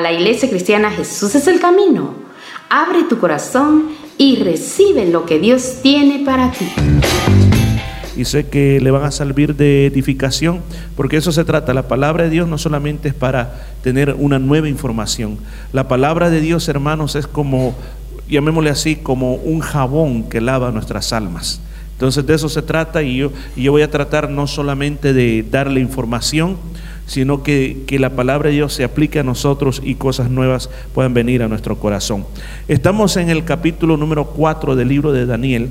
la iglesia cristiana Jesús es el camino. Abre tu corazón y recibe lo que Dios tiene para ti. Y sé que le van a servir de edificación, porque eso se trata. La palabra de Dios no solamente es para tener una nueva información. La palabra de Dios, hermanos, es como, llamémosle así, como un jabón que lava nuestras almas. Entonces de eso se trata y yo, y yo voy a tratar no solamente de darle información, sino que, que, la palabra de Dios se aplique a nosotros y cosas nuevas puedan venir a nuestro corazón. Estamos en el capítulo número 4 del libro de Daniel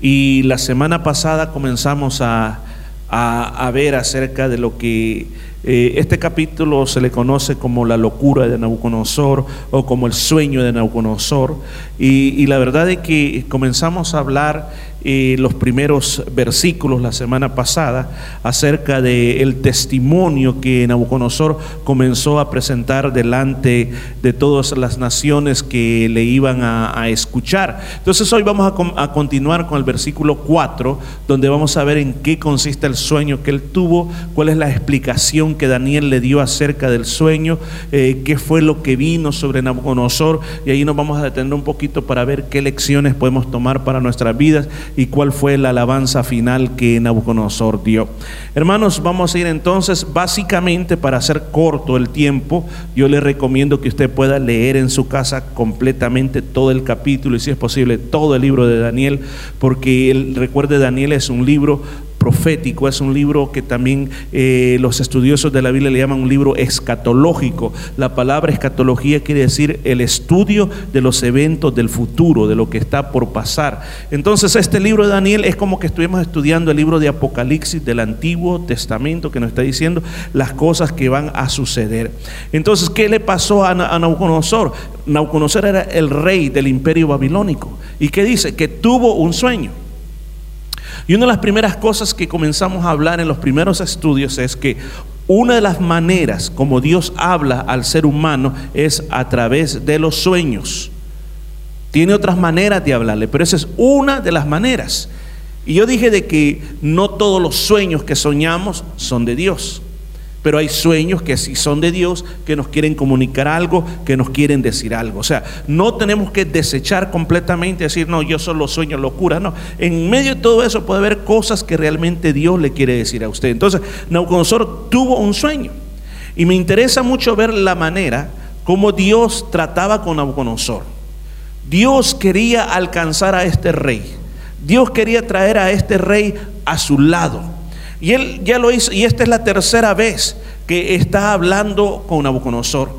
y la semana pasada comenzamos a, a, ver acerca de lo que eh, este capítulo se le conoce como la locura de Nabucodonosor o como el sueño de Nabucodonosor. Y la verdad es que comenzamos a hablar los primeros versículos la semana pasada acerca del el testimonio que Nabucodonosor comenzó a presentar delante de todas las naciones que le iban a, escuchar. Entonces hoy vamos a, a, continuar con el versículo 4, donde vamos a ver en qué consiste el sueño que él tuvo, cuál es la explicación que Daniel le dio acerca del sueño, eh, qué fue lo que vino sobre Nabucodonosor, y ahí nos vamos a detener un poquito para ver qué lecciones podemos tomar para nuestras vidas y cuál fue la alabanza final que Nabucodonosor dio. Hermanos, vamos a ir entonces básicamente para hacer corto el tiempo, yo le recomiendo que usted pueda leer en su casa completamente todo el capítulo y si es posible todo el libro de Daniel, porque el, recuerde Daniel es un libro profético, es un libro que también eh, los estudiosos de la Biblia le llaman un libro escatológico. La palabra escatología quiere decir el estudio de los eventos del futuro, de lo que está por pasar. Entonces este libro de Daniel es como que estuvimos estudiando el libro de Apocalipsis del Antiguo Testamento que nos está diciendo las cosas que van a suceder. Entonces, ¿qué le pasó a, a Nabucodonosor? Nabucodonosor era el rey del imperio babilónico. ¿Y qué dice? Que tuvo un sueño. Y una de las primeras cosas que comenzamos a hablar en los primeros estudios es que una de las maneras como Dios habla al ser humano es a través de los sueños. Tiene otras maneras de hablarle, pero esa es una de las maneras. Y yo dije de que no todos los sueños que soñamos son de Dios. Pero hay sueños que sí son de Dios, que nos quieren comunicar algo, que nos quieren decir algo. O sea, no tenemos que desechar completamente, decir, no, yo solo sueño locura. No, en medio de todo eso puede haber cosas que realmente Dios le quiere decir a usted. Entonces, Nabucodonosor tuvo un sueño. Y me interesa mucho ver la manera como Dios trataba con Nabucodonosor. Dios quería alcanzar a este rey. Dios quería traer a este rey a su lado. Y él ya lo hizo, y esta es la tercera vez que está hablando con Nabucodonosor.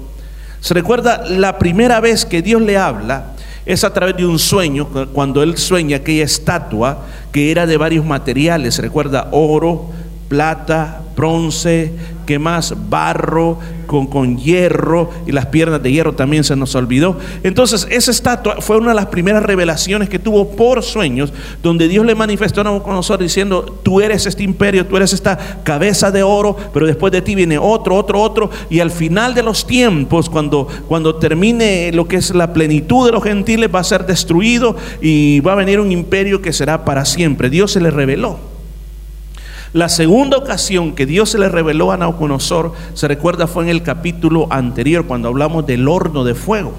Se recuerda la primera vez que Dios le habla es a través de un sueño, cuando él sueña aquella estatua que era de varios materiales, se recuerda oro, plata, bronce, ¿qué más? Barro, con, con hierro, y las piernas de hierro también se nos olvidó. Entonces, esa estatua fue una de las primeras revelaciones que tuvo por sueños, donde Dios le manifestó a Nabucodonosor diciendo, tú eres este imperio, tú eres esta cabeza de oro, pero después de ti viene otro, otro, otro, y al final de los tiempos, cuando, cuando termine lo que es la plenitud de los gentiles, va a ser destruido y va a venir un imperio que será para siempre. Dios se le reveló. La segunda ocasión que Dios se le reveló a Nabucodonosor, se recuerda, fue en el capítulo anterior, cuando hablamos del horno de fuego.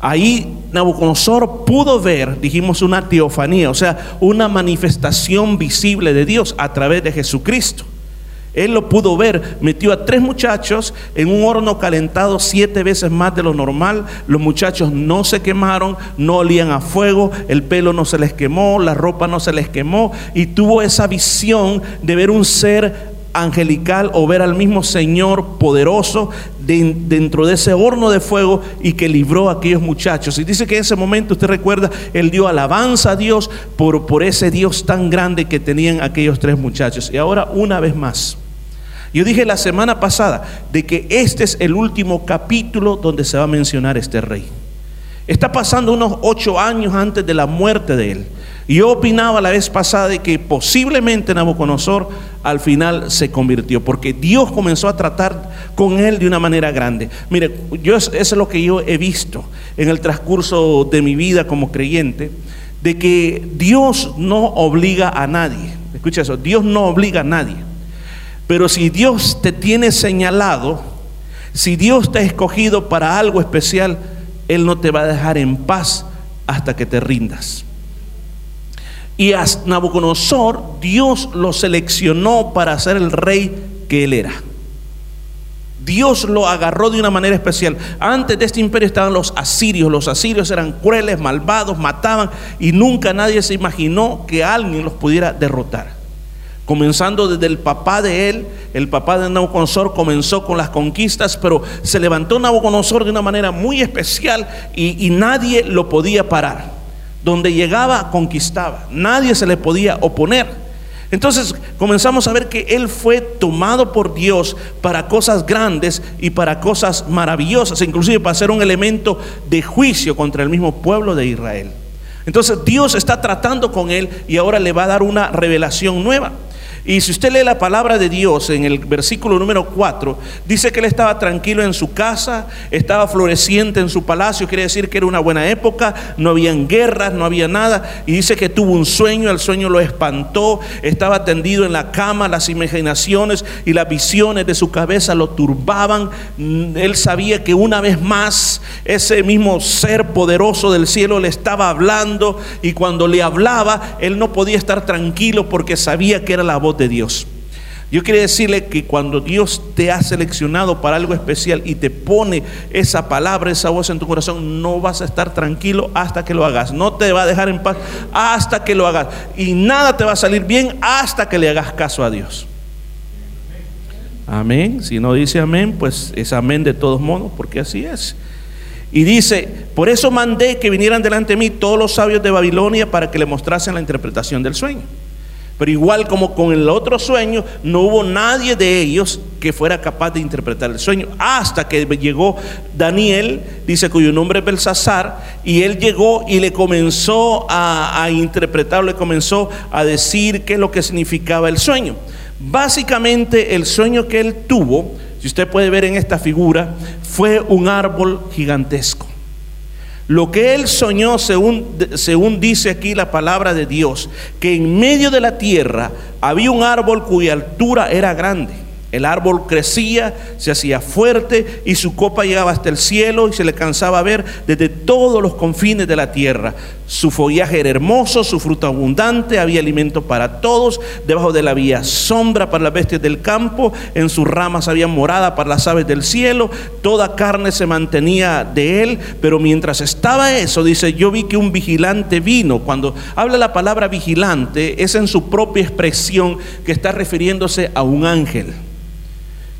Ahí Nabucodonosor pudo ver, dijimos, una teofanía, o sea, una manifestación visible de Dios a través de Jesucristo. Él lo pudo ver, metió a tres muchachos en un horno calentado siete veces más de lo normal. Los muchachos no se quemaron, no olían a fuego, el pelo no se les quemó, la ropa no se les quemó y tuvo esa visión de ver un ser angelical o ver al mismo Señor poderoso de, dentro de ese horno de fuego y que libró a aquellos muchachos. Y dice que en ese momento, usted recuerda, él dio alabanza a Dios por, por ese Dios tan grande que tenían aquellos tres muchachos. Y ahora una vez más. Yo dije la semana pasada de que este es el último capítulo donde se va a mencionar este rey. Está pasando unos ocho años antes de la muerte de él. Yo opinaba la vez pasada de que posiblemente Nabucodonosor al final se convirtió, porque Dios comenzó a tratar con él de una manera grande. Mire, yo, eso es lo que yo he visto en el transcurso de mi vida como creyente, de que Dios no obliga a nadie. Escucha eso, Dios no obliga a nadie. Pero si Dios te tiene señalado, Si Dios te ha escogido para algo especial, Él no te va a dejar en paz hasta que te rindas. Y a Nabucodonosor Dios lo seleccionó para ser el rey que él era. Dios lo agarró de una manera especial. Antes de este imperio estaban los asirios. Los asirios eran crueles, malvados, mataban y nunca nadie se imaginó que alguien los pudiera derrotar. Comenzando desde el papá de él, el papá de Nabucodonosor comenzó con las conquistas, pero se levantó Nabucodonosor de una manera muy especial y, nadie lo podía parar. Donde llegaba, conquistaba. Nadie se le podía oponer. Entonces comenzamos a ver que Él fue tomado por Dios para cosas grandes y para cosas maravillosas, inclusive para ser un elemento de juicio contra el mismo pueblo de Israel. Entonces Dios está tratando con Él y ahora le va a dar una revelación nueva. Y si usted lee la palabra de Dios en el versículo número 4, dice que él estaba tranquilo en su casa, estaba floreciente en su palacio, quiere decir que era una buena época, no habían guerras, no había nada. Y dice que tuvo un sueño, el sueño lo espantó, estaba tendido en la cama, las imaginaciones y las visiones de su cabeza lo turbaban. Él sabía que una vez más ese mismo ser poderoso del cielo le estaba hablando y cuando le hablaba, él no podía estar tranquilo porque sabía que era la voz de Dios. Yo quiero decirle que cuando Dios te ha seleccionado para algo especial y te pone esa palabra, esa voz en tu corazón, no vas a estar tranquilo hasta que lo hagas. No te va a dejar en paz hasta que lo hagas. Y nada te va a salir bien hasta que le hagas caso a Dios. Amén. Si no dice amén, pues es amén de todos modos, porque así es. Y dice, por eso mandé que vinieran delante de mí todos los sabios de Babilonia para que le mostrasen la interpretación del sueño. Pero igual como con el otro sueño, no hubo nadie de ellos que fuera capaz de interpretar el sueño. Hasta que llegó Daniel, dice cuyo nombre es Belsasar, y él llegó y le comenzó a, a interpretar, le comenzó a decir qué es lo que significaba el sueño. Básicamente el sueño que él tuvo, si usted puede ver en esta figura, fue un árbol gigantesco. Lo que él soñó, según, según, dice aquí la palabra de Dios, que en medio de la tierra había un árbol cuya altura era grande. El árbol crecía, se hacía fuerte y su copa llegaba hasta el cielo y se le cansaba ver desde todos los confines de la tierra. Su follaje era hermoso, su fruto abundante, había alimento para todos, debajo de él había sombra para las bestias del campo, en sus ramas había morada para las aves del cielo, toda carne se mantenía de él, pero mientras estaba eso, dice, yo vi que un vigilante vino. Cuando habla la palabra vigilante, es en su propia expresión que está refiriéndose a un ángel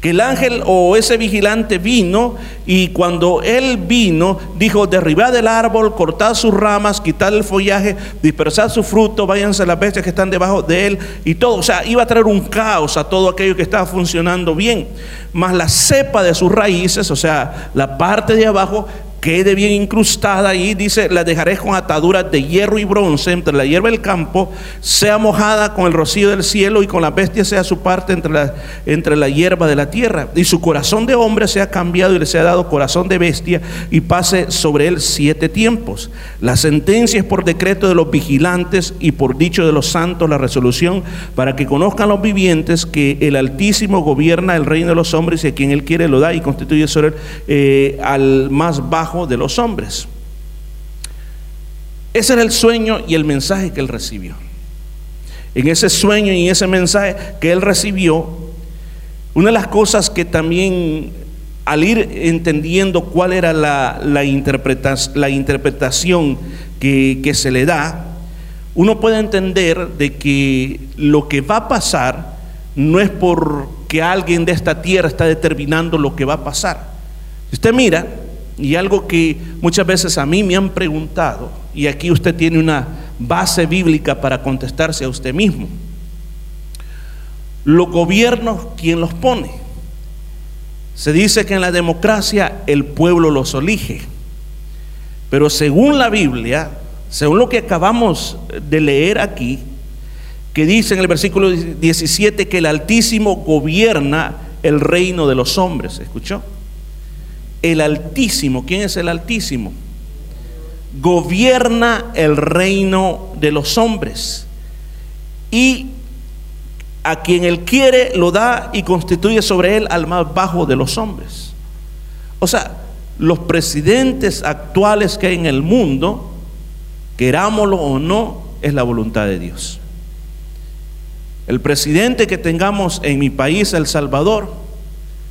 que el ángel o ese vigilante vino y cuando él vino dijo, derribad el árbol, cortad sus ramas, quitad el follaje, dispersad su fruto, váyanse las bestias que están debajo de él y todo. O sea, iba a traer un caos a todo aquello que estaba funcionando bien. Más la cepa de sus raíces, o sea, la parte de abajo, quede bien incrustada ahí, dice, la dejaré con ataduras de hierro y bronce entre la hierba del campo, sea mojada con el rocío del cielo y con la bestia sea su parte entre la, entre la hierba de la tierra. Y su corazón de hombre sea cambiado y le sea dado corazón de bestia y pase sobre él siete tiempos. La sentencia es por decreto de los vigilantes y por dicho de los santos la resolución para que conozcan los vivientes que el Altísimo gobierna el reino de los hombres y a quien él quiere lo da y constituye sobre él eh, al más bajo de los hombres. Ese era el sueño y el mensaje que él recibió. En ese sueño y ese mensaje que él recibió, una de las cosas que también al ir entendiendo cuál era la, interpretación que, que se le da, uno puede entender de que lo que va a pasar no es porque alguien de esta tierra está determinando lo que va a pasar. Si usted mira, y algo que muchas veces a mí me han preguntado, y aquí usted tiene una base bíblica para contestarse a usted mismo. Los gobiernos, ¿quién los pone? Se dice que en la democracia el pueblo los elige. Pero según la Biblia, según lo que acabamos de leer aquí, que dice en el versículo 17 que el Altísimo gobierna el reino de los hombres. ¿Escuchó? El Altísimo. ¿Quién es el Altísimo? Gobierna el reino de los hombres. Y a quien él quiere lo da y constituye sobre él al más bajo de los hombres. O sea, los presidentes actuales que hay en el mundo, querámoslo o no, es la voluntad de Dios. El presidente que tengamos en mi país, El Salvador,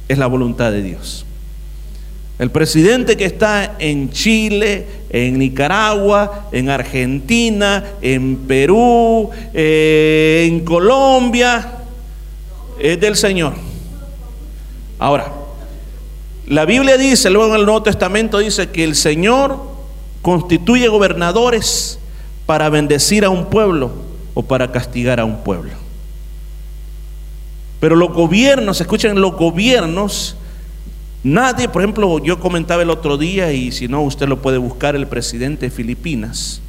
es la voluntad de Dios. El presidente que está en Chile, en Nicaragua, en Argentina, en Perú, eh, en Colombia, es del Señor. Ahora, la Biblia dice, luego en el Nuevo Testamento dice que el Señor constituye gobernadores para bendecir a un pueblo o para castigar a un pueblo. Pero los gobiernos, escuchen, los gobiernos Nadie, por ejemplo, yo comentaba el otro día, y si no, usted lo puede buscar, el presidente de Filipinas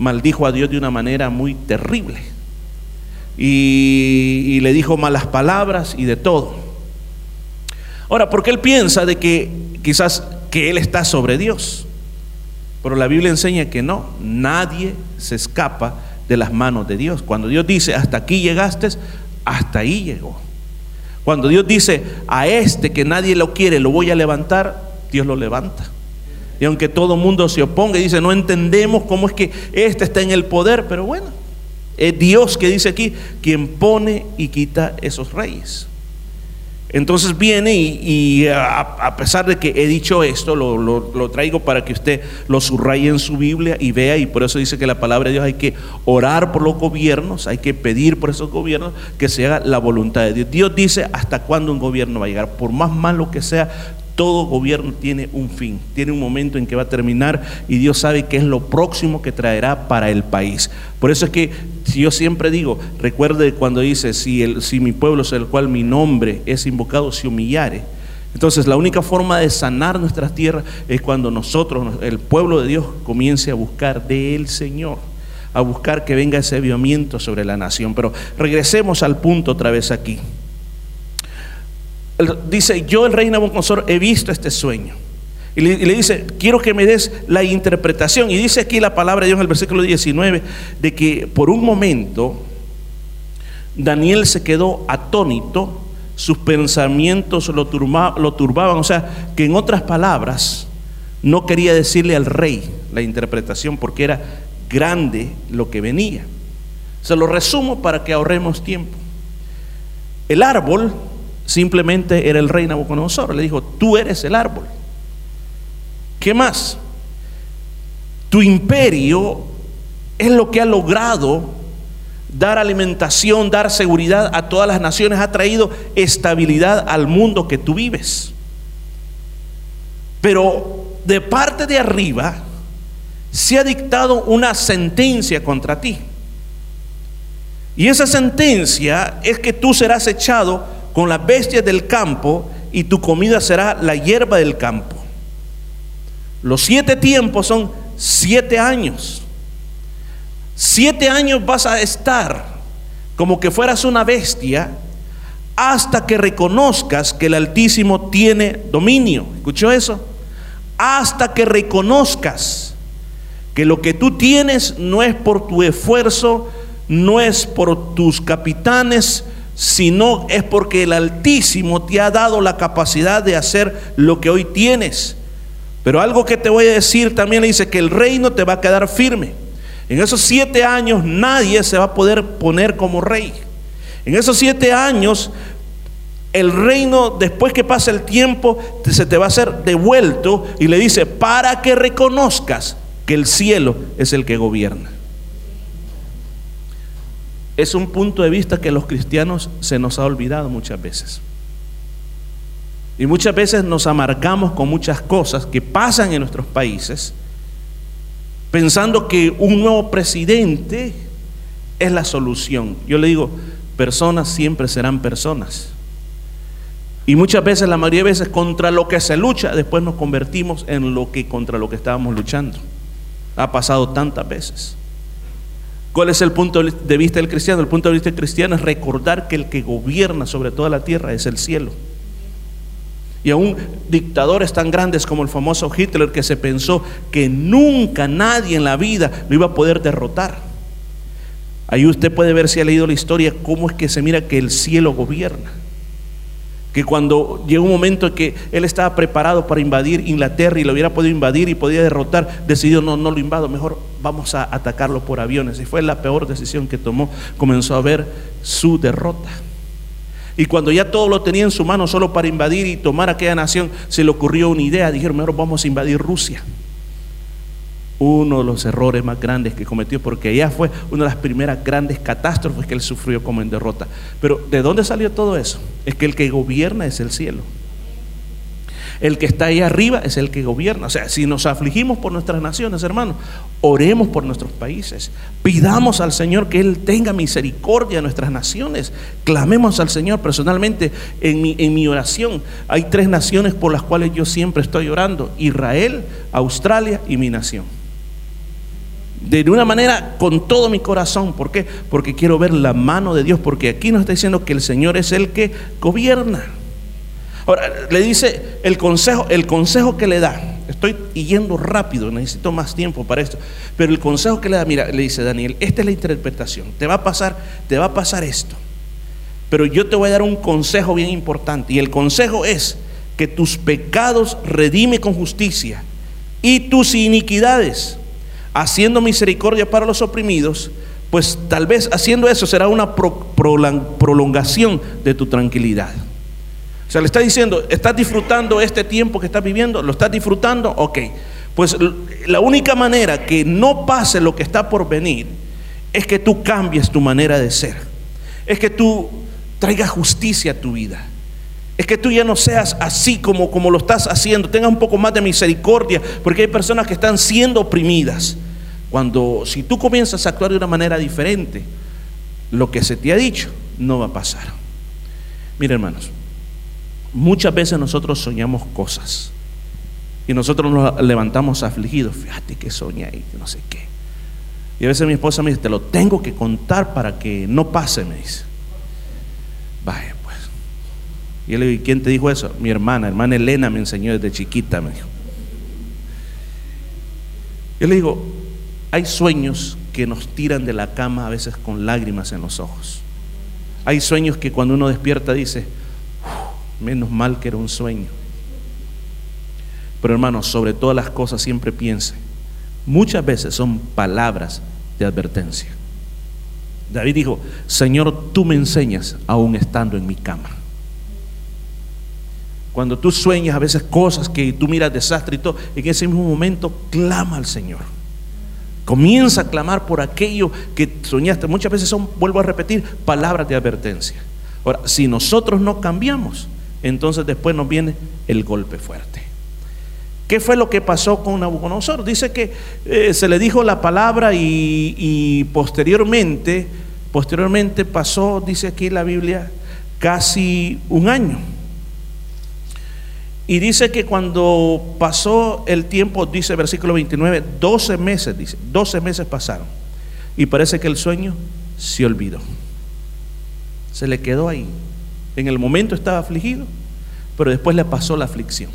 maldijo a Dios de una manera muy terrible. Y, le dijo malas palabras y de todo. Ahora, porque él piensa de que quizás que él está sobre Dios. Pero la Biblia enseña que no, nadie se escapa de las manos de Dios. Cuando Dios dice, hasta aquí llegaste, hasta ahí llegó. Cuando Dios dice a este que nadie lo quiere, lo voy a levantar, Dios lo levanta. Y aunque todo mundo se oponga y dice, no entendemos cómo es que este está en el poder, pero bueno, es Dios que dice aquí, quien pone y quita esos reyes. Entonces viene y, a, pesar de que he dicho esto, lo, traigo para que usted lo subraye en su Biblia y vea, y por eso dice que la palabra de Dios hay que orar por los gobiernos, hay que pedir por esos gobiernos que se haga la voluntad de Dios. Dios dice hasta cuándo un gobierno va a llegar, por más malo que sea, todo gobierno tiene un fin, tiene un momento en que va a terminar y Dios sabe qué es lo próximo que traerá para el país. Por eso es que si yo siempre digo, recuerde cuando dice, si, el, si mi pueblo, es el cual mi nombre es invocado, se humillare. Entonces la única forma de sanar nuestras tierras es cuando nosotros, el pueblo de Dios, comience a buscar del Señor a buscar que venga ese avivamiento sobre la nación. Pero regresemos al punto otra vez aquí dice, yo el rey Nabucodonosor he visto este sueño. Y le, dice, quiero que me des la interpretación. Y dice aquí la palabra de Dios en el versículo 19, de que por un momento Daniel se quedó atónito, sus pensamientos lo, lo turbaban. O sea, que en otras palabras, no quería decirle al rey la interpretación porque era grande lo que venía. Se lo resumo para que ahorremos tiempo. El árbol simplemente era el rey Nabucodonosor. Le dijo, tú eres el árbol. ¿Qué más? Tu imperio es lo que ha logrado dar alimentación, dar seguridad a todas las naciones, ha traído estabilidad al mundo que tú vives. Pero de parte de arriba se ha dictado una sentencia contra ti. Y esa sentencia es que tú serás echado con las bestias del campo y tu comida será la hierba del campo. Los siete tiempos son siete años. Siete años vas a estar como que fueras una bestia hasta que reconozcas que el Altísimo tiene dominio. ¿Escuchó eso? Hasta que reconozcas que lo que tú tienes no es por tu esfuerzo, no es por tus capitanes, sino es porque el Altísimo te ha dado la capacidad de hacer lo que hoy tienes. Pero algo que te voy a decir también le dice que el reino te va a quedar firme. En esos siete años nadie se va a poder poner como rey. En esos siete años el reino, después que pase el tiempo, se te va a ser devuelto y le dice, para que reconozcas que el cielo es el que gobierna es un punto de vista que los cristianos se nos ha olvidado muchas veces. Y muchas veces nos amargamos con muchas cosas que pasan en nuestros países, pensando que un nuevo presidente es la solución. Yo le digo, personas siempre serán personas. Y muchas veces, la mayoría de veces, contra lo que se lucha, después nos convertimos en lo que contra lo que estábamos luchando. Ha pasado tantas veces. ¿Cuál es el punto de vista del cristiano? El punto de vista del cristiano es recordar que el que gobierna sobre toda la tierra es el cielo. Y aún dictadores tan grandes como el famoso Hitler que se pensó que nunca nadie en la vida lo iba a poder derrotar. Ahí usted puede ver si ha leído la historia cómo es que se mira que el cielo gobierna. Que cuando llegó un momento en que él estaba preparado para invadir Inglaterra y lo hubiera podido invadir y podía derrotar, decidió no, no lo invado, mejor vamos a atacarlo por aviones. Y fue la peor decisión que tomó, comenzó a ver su derrota. Y cuando ya todo lo tenía en su mano solo para invadir y tomar aquella nación, se le ocurrió una idea, dijeron, mejor vamos a invadir Rusia uno de los errores más grandes que cometió, porque ella fue una de las primeras grandes catástrofes que él sufrió como en derrota. Pero ¿de dónde salió todo eso? Es que el que gobierna es el cielo. El que está ahí arriba es el que gobierna. O sea, si nos afligimos por nuestras naciones, hermanos, oremos por nuestros países. Pidamos al Señor que Él tenga misericordia de nuestras naciones. Clamemos al Señor personalmente en mi, en mi oración. Hay tres naciones por las cuales yo siempre estoy orando. Israel, Australia y mi nación de una manera con todo mi corazón. ¿Por qué? Porque quiero ver la mano de Dios, porque aquí nos está diciendo que el Señor es el que gobierna. Ahora, le dice el consejo, el consejo que le da. Estoy yendo rápido, necesito más tiempo para esto. Pero el consejo que le da, mira, le dice Daniel, esta es la interpretación. Te va a pasar, te va a pasar esto. Pero yo te voy a dar un consejo bien importante. Y el consejo es que tus pecados redime con justicia y tus iniquidades haciendo misericordia para los oprimidos, pues tal vez haciendo eso será una prolongación de tu tranquilidad. O sea, le está diciendo, ¿estás disfrutando este tiempo que estás viviendo? ¿Lo estás disfrutando? Ok. Pues la única manera que no pase lo que está por venir es que tú cambies tu manera de ser. Es que tú traigas justicia a tu vida. Es que tú ya no seas así como, como lo estás haciendo. Tenga un poco más de misericordia, porque hay personas que están siendo oprimidas. Cuando, si tú comienzas a actuar de una manera diferente, lo que se te ha dicho no va a pasar. Mira, hermanos, muchas veces nosotros soñamos cosas y nosotros nos levantamos afligidos. Fíjate que soñé y no sé qué. Y a veces mi esposa me dice, te lo tengo que contar para que no pase, me dice. Vaya, y yo le digo, ¿quién te dijo eso? Mi hermana, hermana Elena me enseñó desde chiquita, me dijo. Yo le digo, hay sueños que nos tiran de la cama a veces con lágrimas en los ojos. Hay sueños que cuando uno despierta dice, menos mal que era un sueño. Pero hermanos, sobre todas las cosas siempre piense, muchas veces son palabras de advertencia. David dijo, Señor, tú me enseñas aún estando en mi cama. Cuando tú sueñas a veces cosas que tú miras desastre y todo, en ese mismo momento clama al Señor. Comienza a clamar por aquello que soñaste. Muchas veces son, vuelvo a repetir, palabras de advertencia. Ahora, si nosotros no cambiamos, entonces después nos viene el golpe fuerte. ¿Qué fue lo que pasó con Nabucodonosor? Dice que eh, se le dijo la palabra y, y posteriormente, posteriormente pasó, dice aquí la Biblia, casi un año. Y dice que cuando pasó el tiempo, dice versículo 29, 12 meses, dice, 12 meses pasaron. Y parece que el sueño se olvidó. Se le quedó ahí. En el momento estaba afligido, pero después le pasó la aflicción.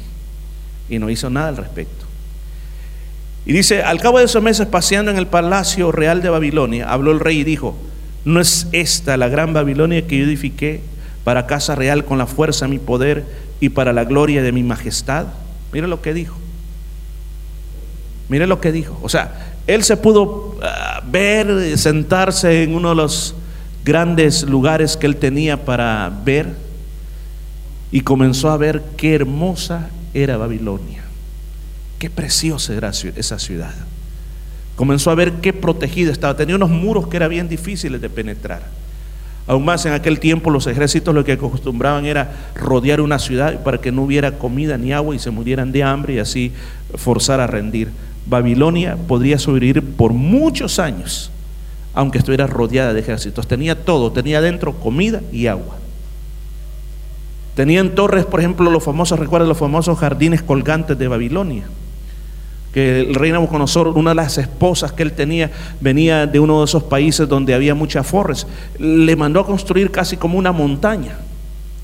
Y no hizo nada al respecto. Y dice, al cabo de esos meses paseando en el palacio real de Babilonia, habló el rey y dijo, ¿no es esta la gran Babilonia que yo edifiqué para casa real con la fuerza de mi poder? y para la gloria de mi majestad. Mire lo que dijo. Mire lo que dijo. O sea, él se pudo ah, ver, sentarse en uno de los grandes lugares que él tenía para ver y comenzó a ver qué hermosa era Babilonia. Qué preciosa era esa ciudad. Comenzó a ver qué protegida estaba. Tenía unos muros que eran bien difíciles de penetrar. Aún más en aquel tiempo los ejércitos lo que acostumbraban era rodear una ciudad para que no hubiera comida ni agua y se murieran de hambre y así forzar a rendir. Babilonia podría sobrevivir por muchos años, aunque estuviera rodeada de ejércitos. Tenía todo, tenía dentro comida y agua. Tenían torres, por ejemplo, los famosos, recuerden los famosos jardines colgantes de Babilonia que el rey Nabucodonosor, una de las esposas que él tenía, venía de uno de esos países donde había muchas forres, le mandó a construir casi como una montaña.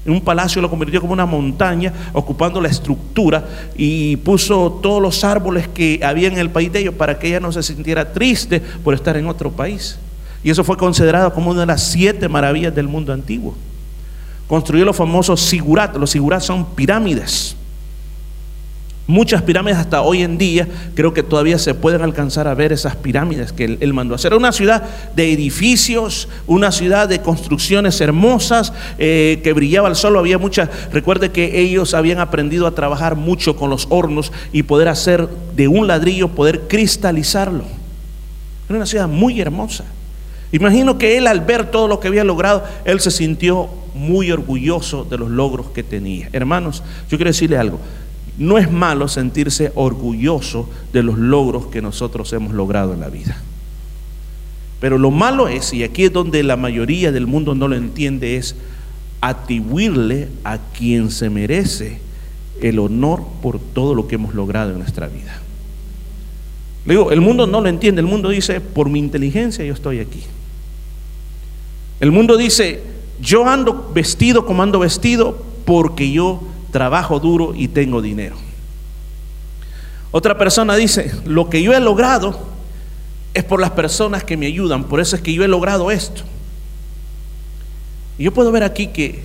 Un palacio lo convirtió como una montaña, ocupando la estructura y puso todos los árboles que había en el país de ellos para que ella no se sintiera triste por estar en otro país. Y eso fue considerado como una de las siete maravillas del mundo antiguo. construyó los famosos sigurat. Los sigurat son pirámides. Muchas pirámides hasta hoy en día creo que todavía se pueden alcanzar a ver esas pirámides que él, mandó hacer. Una ciudad de edificios, una ciudad de construcciones hermosas eh, que brillaba el sol. Había muchas. Recuerde que ellos habían aprendido a trabajar mucho con los hornos y poder hacer de un ladrillo, poder cristalizarlo. Era una ciudad muy hermosa. Imagino que él al ver todo lo que había logrado, él se sintió muy orgulloso de los logros que tenía. Hermanos, yo quiero decirle algo. No es malo sentirse orgulloso de los logros que nosotros hemos logrado en la vida. Pero lo malo es, y aquí es donde la mayoría del mundo no lo entiende, es atribuirle a quien se merece el honor por todo lo que hemos logrado en nuestra vida. Le digo, el mundo no lo entiende, el mundo dice, por mi inteligencia yo estoy aquí. El mundo dice, yo ando vestido como ando vestido porque yo trabajo duro y tengo dinero. Otra persona dice, lo que yo he logrado es por las personas que me ayudan, por eso es que yo he logrado esto. Y yo puedo ver aquí que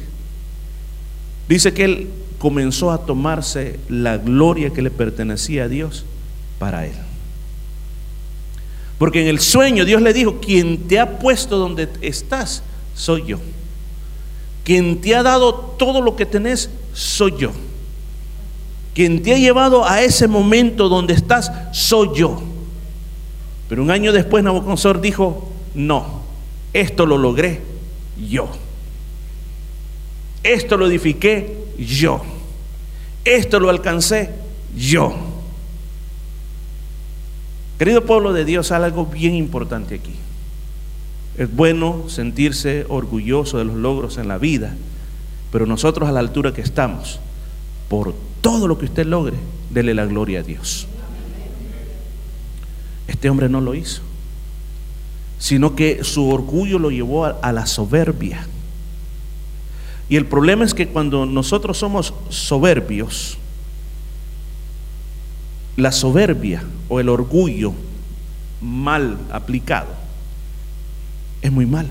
dice que él comenzó a tomarse la gloria que le pertenecía a Dios para él. Porque en el sueño Dios le dijo, quien te ha puesto donde estás, soy yo. Quien te ha dado todo lo que tenés, soy yo. Quien te ha llevado a ese momento donde estás, soy yo. Pero un año después Nabucodonosor dijo, no, esto lo logré yo. Esto lo edifiqué yo. Esto lo alcancé yo. Querido pueblo de Dios, algo bien importante aquí. Es bueno sentirse orgulloso de los logros en la vida, pero nosotros a la altura que estamos, por todo lo que usted logre, dele la gloria a Dios. Este hombre no lo hizo, sino que su orgullo lo llevó a, la soberbia. Y el problema es que cuando nosotros somos soberbios, la soberbia o el orgullo mal aplicado es muy malo.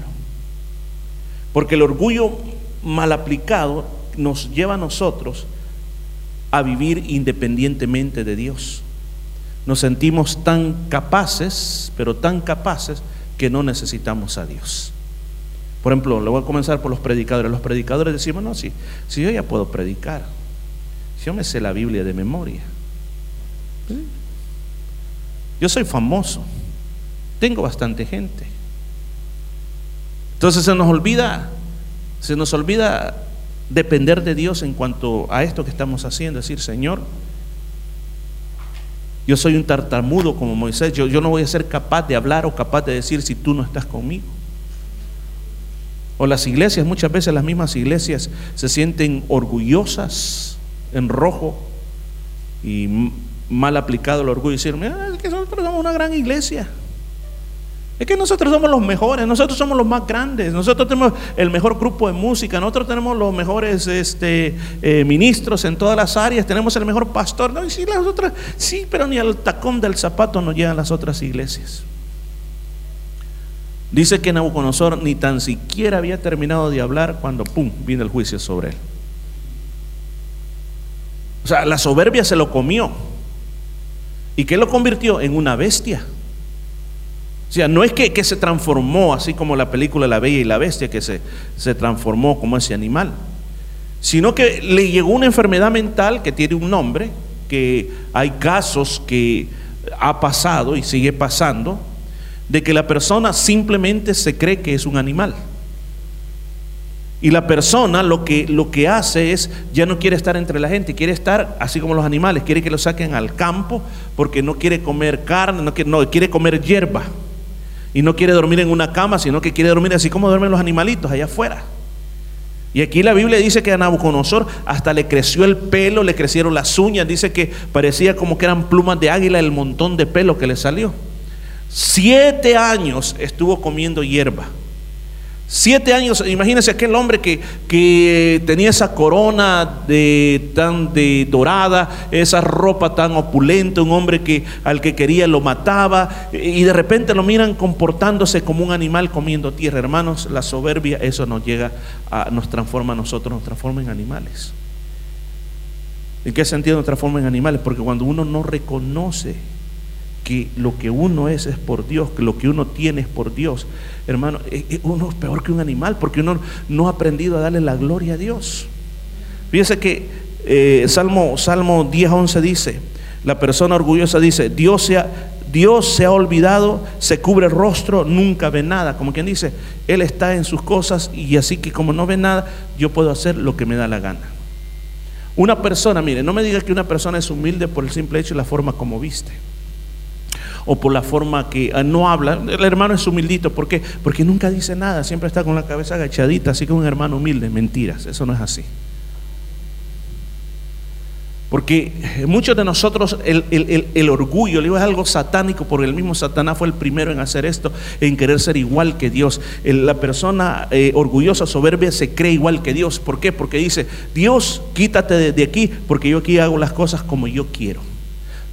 Porque el orgullo mal aplicado nos lleva a nosotros a vivir independientemente de Dios. Nos sentimos tan capaces, pero tan capaces que no necesitamos a Dios. Por ejemplo, le voy a comenzar por los predicadores. Los predicadores decimos, no, si, si yo ya puedo predicar, si yo me sé la Biblia de memoria, yo soy famoso, tengo bastante gente. Entonces se nos olvida, se nos olvida depender de Dios en cuanto a esto que estamos haciendo, decir, Señor, yo soy un tartamudo como Moisés, yo, no voy a ser capaz de hablar o capaz de decir si tú no estás conmigo. O las iglesias, muchas veces las mismas iglesias se sienten orgullosas en rojo y mal aplicado el orgullo y decir, es que nosotros somos una gran iglesia. Es que nosotros somos los mejores, nosotros somos los más grandes, nosotros tenemos el mejor grupo de música, nosotros tenemos los mejores este, eh, ministros en todas las áreas, tenemos el mejor pastor. No, sí, las otras, sí, pero ni al tacón del zapato nos llegan las otras iglesias. Dice que Nabucodonosor ni tan siquiera había terminado de hablar cuando, ¡pum!, vino el juicio sobre él. O sea, la soberbia se lo comió. ¿Y qué lo convirtió? En una bestia. O sea, no es que, se transformó así como la película La Bella y la Bestia, que se, se transformó como ese animal, sino que le llegó una enfermedad mental que tiene un nombre, que hay casos que ha pasado y sigue pasando, de que la persona simplemente se cree que es un animal. Y la persona lo que, lo que hace es, ya no quiere estar entre la gente, quiere estar así como los animales, quiere que lo saquen al campo porque no quiere comer carne, no quiere, no, quiere comer hierba y no quiere dormir en una cama, sino que quiere dormir así como duermen los animalitos allá afuera. Y aquí la Biblia dice que a Nabucodonosor hasta le creció el pelo, le crecieron las uñas, dice que parecía como que eran plumas de águila el montón de pelo que le salió. Siete años estuvo comiendo hierba. Siete años, imagínense aquel hombre que, que tenía esa corona de, tan de dorada, esa ropa tan opulenta, un hombre que al que quería lo mataba, y de repente lo miran comportándose como un animal comiendo tierra. Hermanos, la soberbia, eso nos llega a, nos transforma a nosotros, nos transforma en animales. ¿En qué sentido nos transforma en animales? Porque cuando uno no reconoce que lo que uno es es por Dios, que lo que uno tiene es por Dios, hermano, eh, eh, uno es peor que un animal porque uno no ha aprendido a darle la gloria a Dios. Fíjese que eh, Salmo, Salmo 10, 11 dice, la persona orgullosa dice, Dios se, ha, Dios se ha olvidado, se cubre el rostro, nunca ve nada. Como quien dice, Él está en sus cosas y así que como no ve nada, yo puedo hacer lo que me da la gana. Una persona, mire, no me diga que una persona es humilde por el simple hecho y la forma como viste o por la forma que ah, no habla. El hermano es humildito, ¿por qué? Porque nunca dice nada, siempre está con la cabeza agachadita, así que un hermano humilde, mentiras, eso no es así. Porque muchos de nosotros el, orgullo, le es algo satánico, porque el mismo Satanás fue el primero en hacer esto, en querer ser igual que Dios. La persona eh, orgullosa, soberbia, se cree igual que Dios. ¿Por qué? Porque dice, Dios, quítate de aquí, porque yo aquí hago las cosas como yo quiero.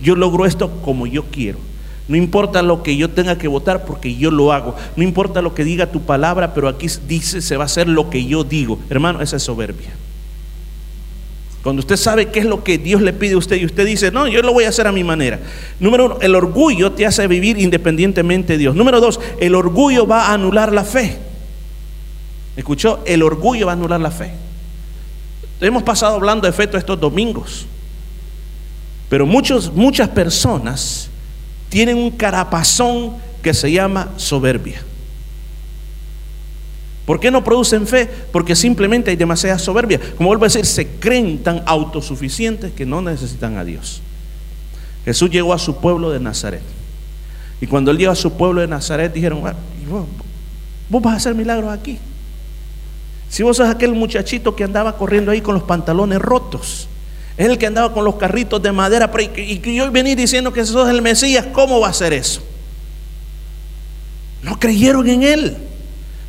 Yo logro esto como yo quiero. No importa lo que yo tenga que votar porque yo lo hago. No importa lo que diga tu palabra, pero aquí dice se va a hacer lo que yo digo. Hermano, esa es soberbia. Cuando usted sabe qué es lo que Dios le pide a usted y usted dice, no, yo lo voy a hacer a mi manera. Número uno, el orgullo te hace vivir independientemente de Dios. Número dos, el orgullo va a anular la fe. ¿Escuchó? El orgullo va a anular la fe. Hemos pasado hablando de fe todos estos domingos. Pero muchos, muchas personas tienen un carapazón que se llama soberbia. ¿Por qué no producen fe? Porque simplemente hay demasiada soberbia. Como vuelvo a decir, se creen tan autosuficientes que no necesitan a Dios. Jesús llegó a su pueblo de Nazaret. Y cuando él llegó a su pueblo de Nazaret, dijeron, vos, vas a hacer milagros aquí. Si vos sos aquel muchachito que andaba corriendo ahí con los pantalones rotos, es el que andaba con los carritos de madera. Y yo venir diciendo que sos el Mesías, ¿cómo va a ser eso? No creyeron en él.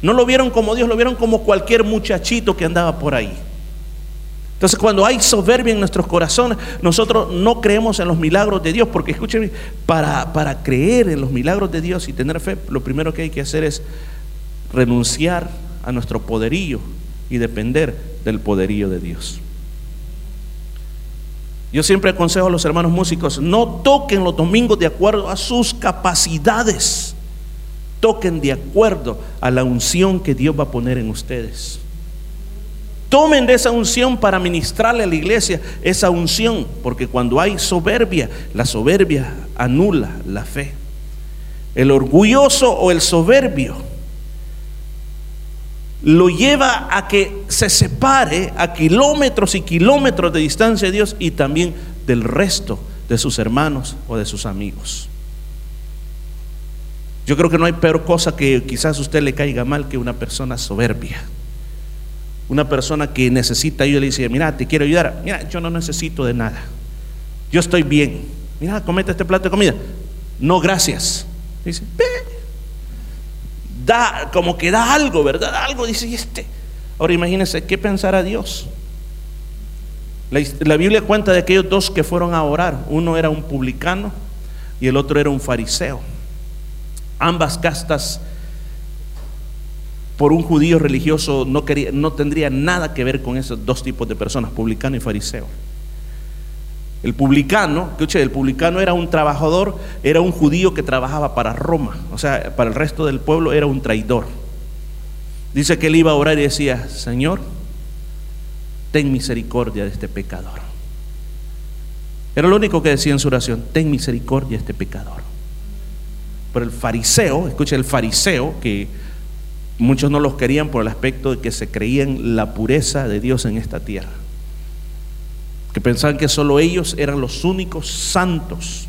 No lo vieron como Dios, lo vieron como cualquier muchachito que andaba por ahí. Entonces cuando hay soberbia en nuestros corazones, nosotros no creemos en los milagros de Dios, porque escúchenme, para, para creer en los milagros de Dios y tener fe, lo primero que hay que hacer es renunciar a nuestro poderío y depender del poderío de Dios. Yo siempre aconsejo a los hermanos músicos, no toquen los domingos de acuerdo a sus capacidades, toquen de acuerdo a la unción que Dios va a poner en ustedes. Tomen de esa unción para ministrarle a la iglesia esa unción, porque cuando hay soberbia, la soberbia anula la fe. El orgulloso o el soberbio lo lleva a que se separe a kilómetros y kilómetros de distancia de Dios y también del resto de sus hermanos o de sus amigos. Yo creo que no hay peor cosa que quizás a usted le caiga mal que una persona soberbia. Una persona que necesita ayuda y le dice, mira, te quiero ayudar. Mira, yo no necesito de nada. Yo estoy bien. Mira, comete este plato de comida. No, gracias. Dice, da, como que da algo, ¿verdad? Algo dice este. Ahora imagínense, ¿qué pensará Dios? La, la, Biblia cuenta de aquellos dos que fueron a orar. Uno era un publicano y el otro era un fariseo. Ambas castas, por un judío religioso, no, quería, no tendría nada que ver con esos dos tipos de personas, publicano y fariseo. El publicano, escuche, el publicano era un trabajador, era un judío que trabajaba para Roma, o sea, para el resto del pueblo era un traidor. Dice que él iba a orar y decía, Señor, ten misericordia de este pecador. Era lo único que decía en su oración, ten misericordia de este pecador. Pero el fariseo, escuche, el fariseo, que muchos no los querían por el aspecto de que se creían la pureza de Dios en esta tierra que pensaban que solo ellos eran los únicos santos,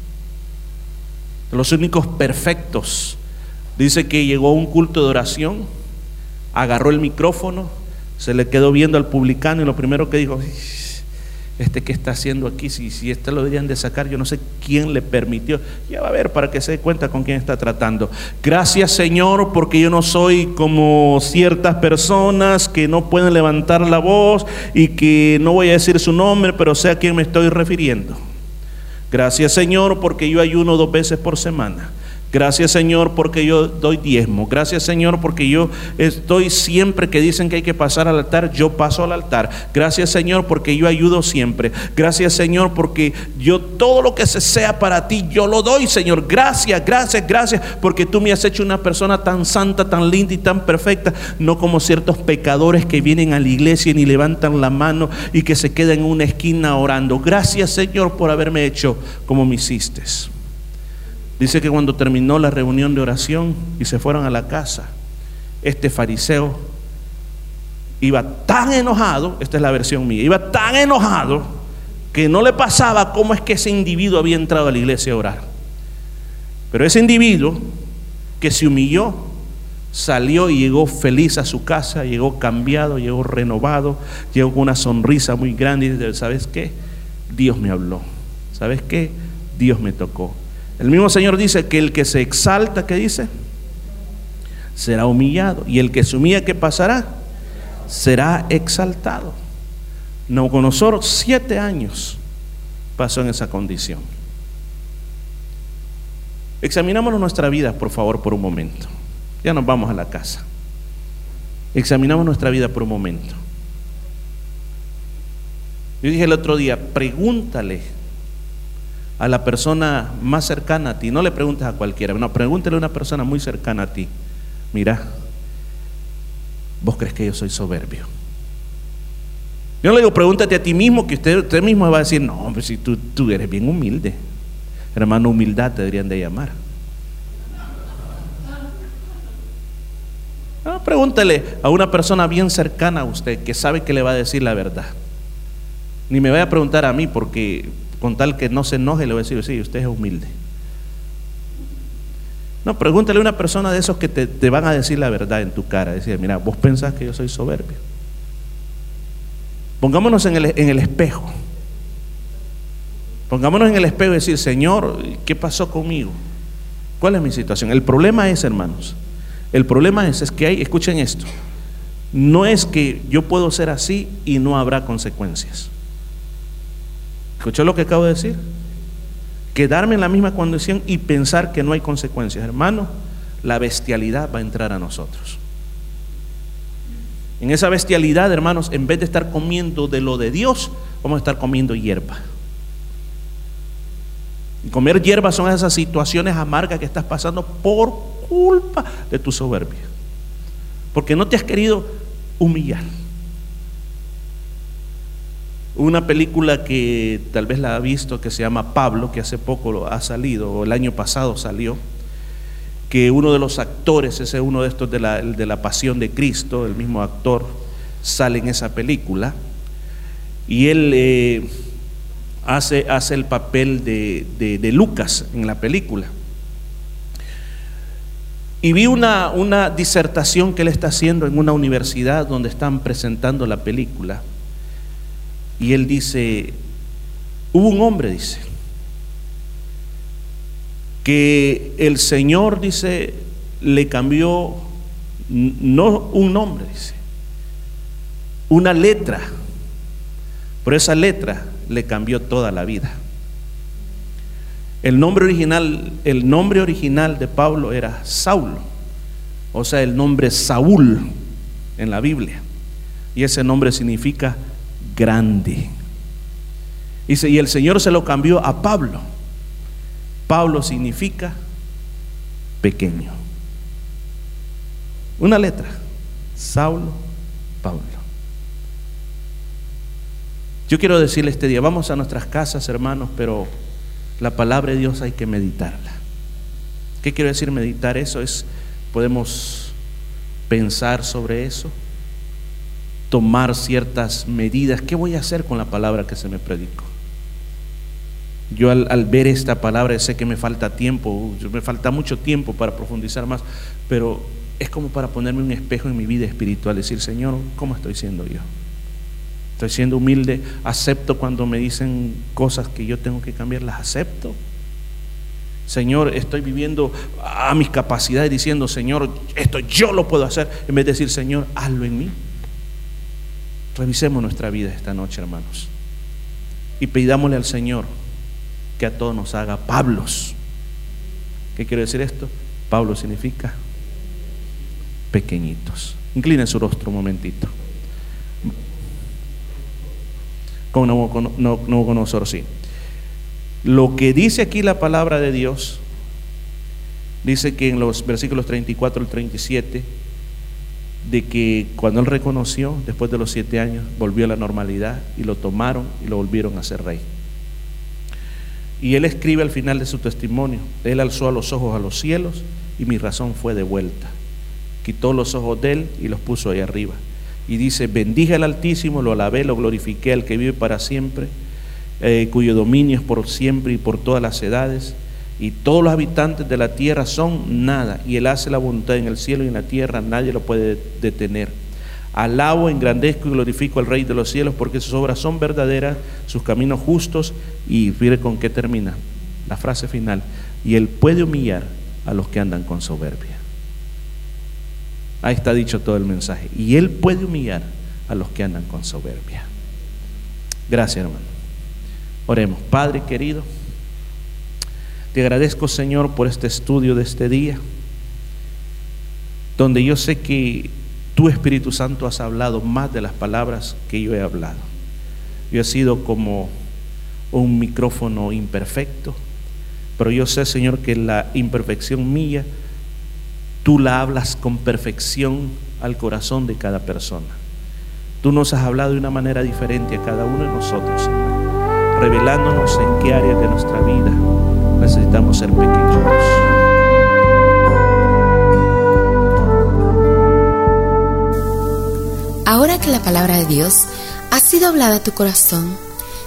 los únicos perfectos. Dice que llegó a un culto de oración, agarró el micrófono, se le quedó viendo al publicano y lo primero que dijo, este que está haciendo aquí, si, si este lo deberían de sacar, yo no sé quién le permitió. Ya va a ver para que se dé cuenta con quién está tratando. Gracias Señor, porque yo no soy como ciertas personas que no pueden levantar la voz y que no voy a decir su nombre, pero sé a quién me estoy refiriendo. Gracias Señor, porque yo ayuno dos veces por semana. Gracias Señor porque yo doy diezmo. Gracias Señor porque yo estoy siempre que dicen que hay que pasar al altar, yo paso al altar. Gracias Señor porque yo ayudo siempre. Gracias Señor porque yo todo lo que se sea para ti, yo lo doy Señor. Gracias, gracias, gracias porque tú me has hecho una persona tan santa, tan linda y tan perfecta. No como ciertos pecadores que vienen a la iglesia y ni levantan la mano y que se quedan en una esquina orando. Gracias Señor por haberme hecho como me hiciste. Dice que cuando terminó la reunión de oración y se fueron a la casa, este fariseo iba tan enojado, esta es la versión mía, iba tan enojado que no le pasaba cómo es que ese individuo había entrado a la iglesia a orar. Pero ese individuo que se humilló, salió y llegó feliz a su casa, llegó cambiado, llegó renovado, llegó con una sonrisa muy grande y dice, ¿sabes qué? Dios me habló. ¿Sabes qué? Dios me tocó. El mismo Señor dice que el que se exalta, ¿qué dice? Será humillado. Y el que se humilla, ¿qué pasará? Será exaltado. Nabucodonosor, siete años pasó en esa condición. Examinámonos nuestra vida, por favor, por un momento. Ya nos vamos a la casa. Examinamos nuestra vida por un momento. Yo dije el otro día, pregúntale a la persona más cercana a ti. No le preguntes a cualquiera, no, pregúntele a una persona muy cercana a ti. Mira, vos crees que yo soy soberbio. Yo no le digo, pregúntate a ti mismo, que usted, usted mismo va a decir, no, hombre, si tú, tú eres bien humilde. Hermano, humildad te deberían de llamar. No, pregúntele a una persona bien cercana a usted que sabe que le va a decir la verdad. Ni me vaya a preguntar a mí porque con tal que no se enoje, le voy a decir, sí, usted es humilde. No, pregúntale a una persona de esos que te, van a decir la verdad en tu cara. Decir, mira, vos pensás que yo soy soberbio. Pongámonos en el, en el espejo. Pongámonos en el espejo y decir, Señor, ¿qué pasó conmigo? ¿Cuál es mi situación? El problema es, hermanos, el problema es, es que hay, escuchen esto, no es que yo puedo ser así y no habrá consecuencias. ¿Escuchó lo que acabo de decir? Quedarme en la misma condición y pensar que no hay consecuencias. Hermano, la bestialidad va a entrar a nosotros. En esa bestialidad, hermanos, en vez de estar comiendo de lo de Dios, vamos a estar comiendo hierba. Y comer hierba son esas situaciones amargas que estás pasando por culpa de tu soberbia. Porque no te has querido humillar. Una película que tal vez la ha visto que se llama Pablo, que hace poco ha salido, o el año pasado salió, que uno de los actores, ese uno de estos de la, de la Pasión de Cristo, el mismo actor, sale en esa película, y él eh, hace, hace el papel de, de, Lucas en la película. Y vi una, una disertación que él está haciendo en una universidad donde están presentando la película. Y él dice, hubo un hombre, dice, que el Señor, dice, le cambió, no un nombre, dice, una letra, pero esa letra le cambió toda la vida. El nombre original, el nombre original de Pablo era Saulo, o sea, el nombre Saúl en la Biblia. Y ese nombre significa grande. Dice, y el Señor se lo cambió a Pablo. Pablo significa pequeño. Una letra. Saulo, Pablo. Yo quiero decirle este día, vamos a nuestras casas, hermanos, pero la palabra de Dios hay que meditarla. ¿Qué quiero decir meditar? Eso es, podemos pensar sobre eso tomar ciertas medidas. ¿Qué voy a hacer con la palabra que se me predicó? Yo al, ver esta palabra sé que me falta tiempo, me falta mucho tiempo para profundizar más, pero es como para ponerme un espejo en mi vida espiritual, decir, Señor, ¿cómo estoy siendo yo? Estoy siendo humilde, acepto cuando me dicen cosas que yo tengo que cambiar, las acepto. Señor, estoy viviendo a mis capacidades diciendo, Señor, esto yo lo puedo hacer, en vez de decir, Señor, hazlo en mí. Revisemos nuestra vida esta noche, hermanos. Y pidámosle al Señor que a todos nos haga Pablos. ¿Qué quiere decir esto? Pablo significa pequeñitos. Inclinen su rostro un momentito. Con Nabucodonosor, sí. Lo que dice aquí la palabra de Dios, dice que en los versículos 34 al 37, de que cuando él reconoció, después de los siete años, volvió a la normalidad y lo tomaron y lo volvieron a ser rey. Y él escribe al final de su testimonio, él alzó a los ojos a los cielos y mi razón fue devuelta. Quitó los ojos de él y los puso ahí arriba. Y dice, bendije al Altísimo, lo alabé, lo glorifiqué al que vive para siempre, eh, cuyo dominio es por siempre y por todas las edades. Y todos los habitantes de la tierra son nada. Y él hace la voluntad en el cielo y en la tierra, nadie lo puede detener. Alabo, engrandezco y glorifico al Rey de los cielos porque sus obras son verdaderas, sus caminos justos. Y mire con qué termina la frase final. Y él puede humillar a los que andan con soberbia. Ahí está dicho todo el mensaje. Y él puede humillar a los que andan con soberbia. Gracias, hermano. Oremos. Padre querido, te agradezco, Señor, por este estudio de este día, donde yo sé que tu Espíritu Santo has hablado más de las palabras que yo he hablado. Yo he sido como un micrófono imperfecto, pero yo sé, Señor, que la imperfección mía, tú la hablas con perfección al corazón de cada persona. Tú nos has hablado de una manera diferente a cada uno de nosotros, revelándonos en qué área de nuestra vida necesitamos ser pequeños. Ahora que la palabra de Dios ha sido hablada a tu corazón,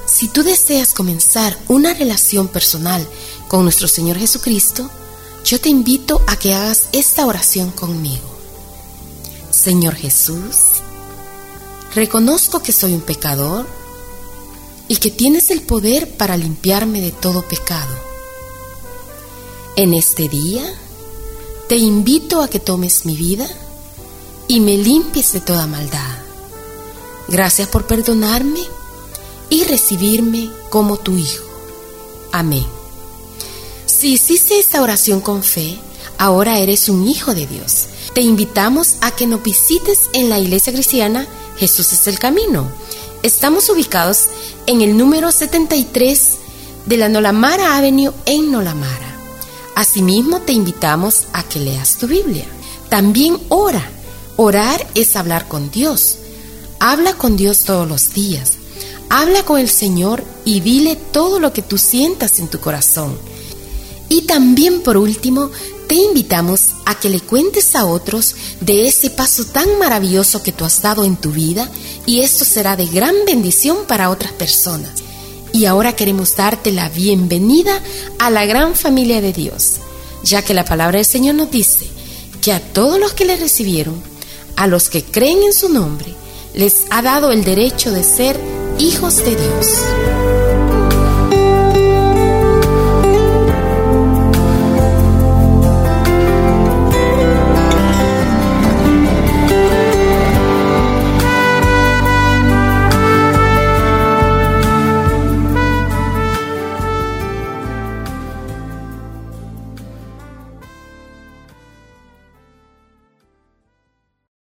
si tú deseas comenzar una relación personal con nuestro Señor Jesucristo, yo te invito a que hagas esta oración conmigo. Señor Jesús, reconozco que soy un pecador y que tienes el poder para limpiarme de todo pecado. En este día, te invito a que tomes mi vida y me limpies de toda maldad. Gracias por perdonarme y recibirme como tu Hijo. Amén. Si hiciste esta oración con fe, ahora eres un hijo de Dios. Te invitamos a que nos visites en la iglesia cristiana Jesús es el Camino. Estamos ubicados en el número 73 de la Nolamara Avenue en Nolamara. Asimismo, te invitamos a que leas tu Biblia. También ora Orar es hablar con Dios. Habla con Dios todos los días. Habla con el Señor y dile todo lo que tú sientas en tu corazón. Y también por último, te invitamos a que le cuentes a otros de ese paso tan maravilloso que tú has dado en tu vida y esto será de gran bendición para otras personas. Y ahora queremos darte la bienvenida a la gran familia de Dios, ya que la palabra del Señor nos dice que a todos los que le recibieron, a los que creen en su nombre, les ha dado el derecho de ser hijos de Dios.